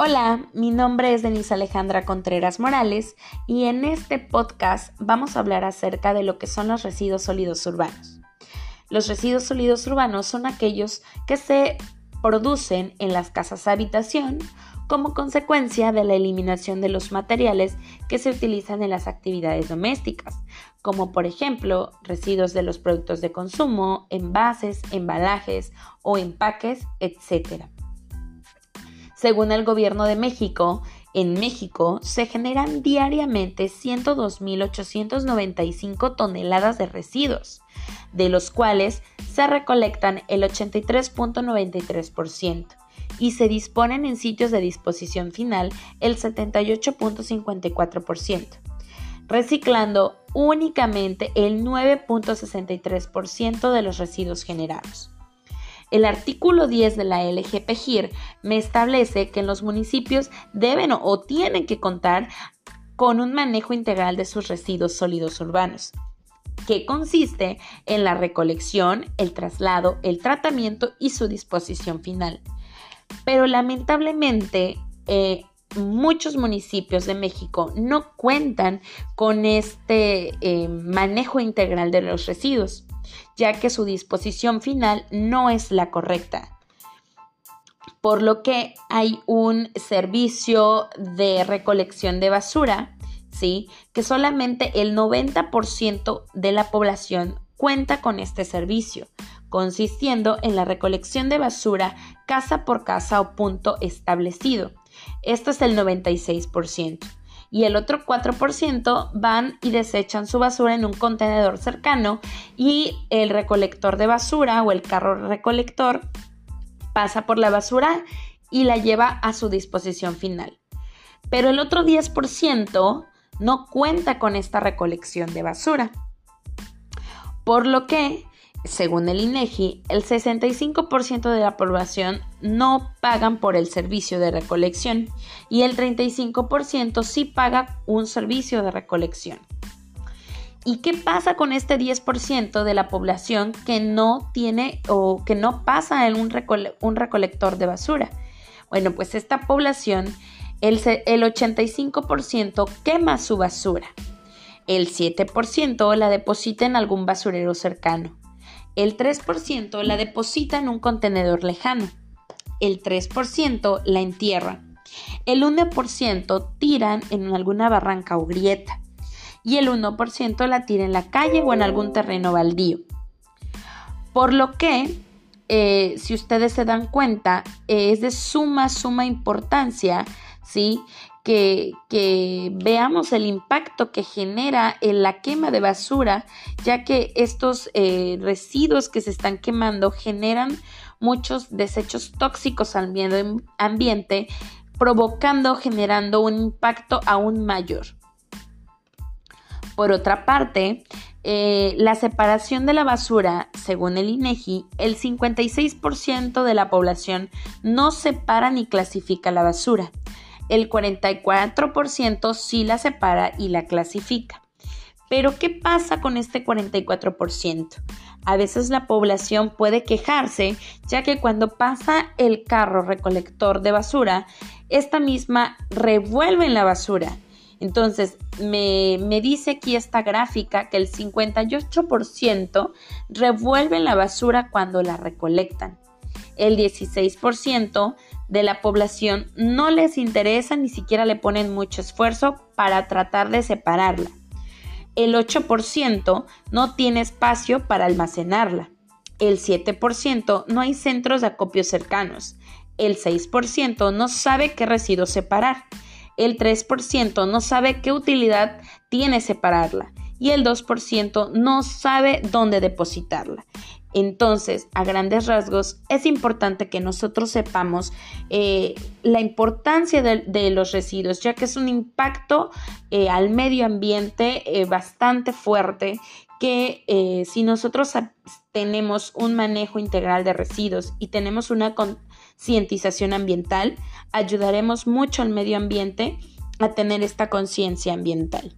Hola, mi nombre es Denise Alejandra Contreras Morales y en este podcast vamos a hablar acerca de lo que son los residuos sólidos urbanos. Los residuos sólidos urbanos son aquellos que se producen en las casas habitación como consecuencia de la eliminación de los materiales que se utilizan en las actividades domésticas, como por ejemplo residuos de los productos de consumo, envases, embalajes o empaques, etc. Según el gobierno de México, en México se generan diariamente 102.895 toneladas de residuos, de los cuales se recolectan el 83.93% y se disponen en sitios de disposición final el 78.54%, reciclando únicamente el 9.63% de los residuos generados. El artículo 10 de la LGPGIR me establece que los municipios deben o tienen que contar con un manejo integral de sus residuos sólidos urbanos, que consiste en la recolección, el traslado, el tratamiento y su disposición final. Pero lamentablemente, eh, muchos municipios de México no cuentan con este eh, manejo integral de los residuos ya que su disposición final no es la correcta. Por lo que hay un servicio de recolección de basura, ¿sí? Que solamente el 90% de la población cuenta con este servicio, consistiendo en la recolección de basura casa por casa o punto establecido. Esto es el 96% y el otro 4% van y desechan su basura en un contenedor cercano y el recolector de basura o el carro recolector pasa por la basura y la lleva a su disposición final. Pero el otro 10% no cuenta con esta recolección de basura. Por lo que según el INEGI, el 65% de la población no pagan por el servicio de recolección y el 35% sí paga un servicio de recolección. ¿Y qué pasa con este 10% de la población que no tiene o que no pasa en un, recolector de basura? Bueno, pues esta población, el, el 85% quema su basura. El 7% la deposita en algún basurero cercano el 3% la deposita en un contenedor lejano. El 3% la entierra. El 1% tiran en alguna barranca o grieta. Y el 1% la tira en la calle o en algún terreno baldío. Por lo que, eh, si ustedes se dan cuenta, es de suma, suma importancia, ¿sí? Que, veamos el impacto que genera en la quema de basura, ya que estos eh, residuos que se están quemando generan muchos desechos tóxicos al medio ambiente, provocando, generando un impacto aún mayor. Por otra parte, eh, la separación de la basura, según el INEGI, el 56% de la población no separa ni clasifica la basura el 44% sí la separa y la clasifica. Pero ¿qué pasa con este 44%? A veces la población puede quejarse, ya que cuando pasa el carro recolector de basura, esta misma revuelve en la basura. Entonces, me, me, dice aquí esta gráfica que el 58% revuelven la basura cuando la recolectan. El 16% de la población no les interesa ni siquiera le ponen mucho esfuerzo para tratar de separarla. El 8% no tiene espacio para almacenarla. El 7% no hay centros de acopio cercanos. El 6% no sabe qué residuos separar. El 3% no sabe qué utilidad tiene separarla. Y el 2% no sabe dónde depositarla. Entonces, a grandes rasgos, es importante que nosotros sepamos eh, la importancia de, los residuos, ya que es un impacto eh, al medio ambiente eh, bastante fuerte que si nosotros tenemos un manejo integral de residuos y tenemos una concientización ambiental, ayudaremos mucho al medio ambiente a tener esta conciencia ambiental.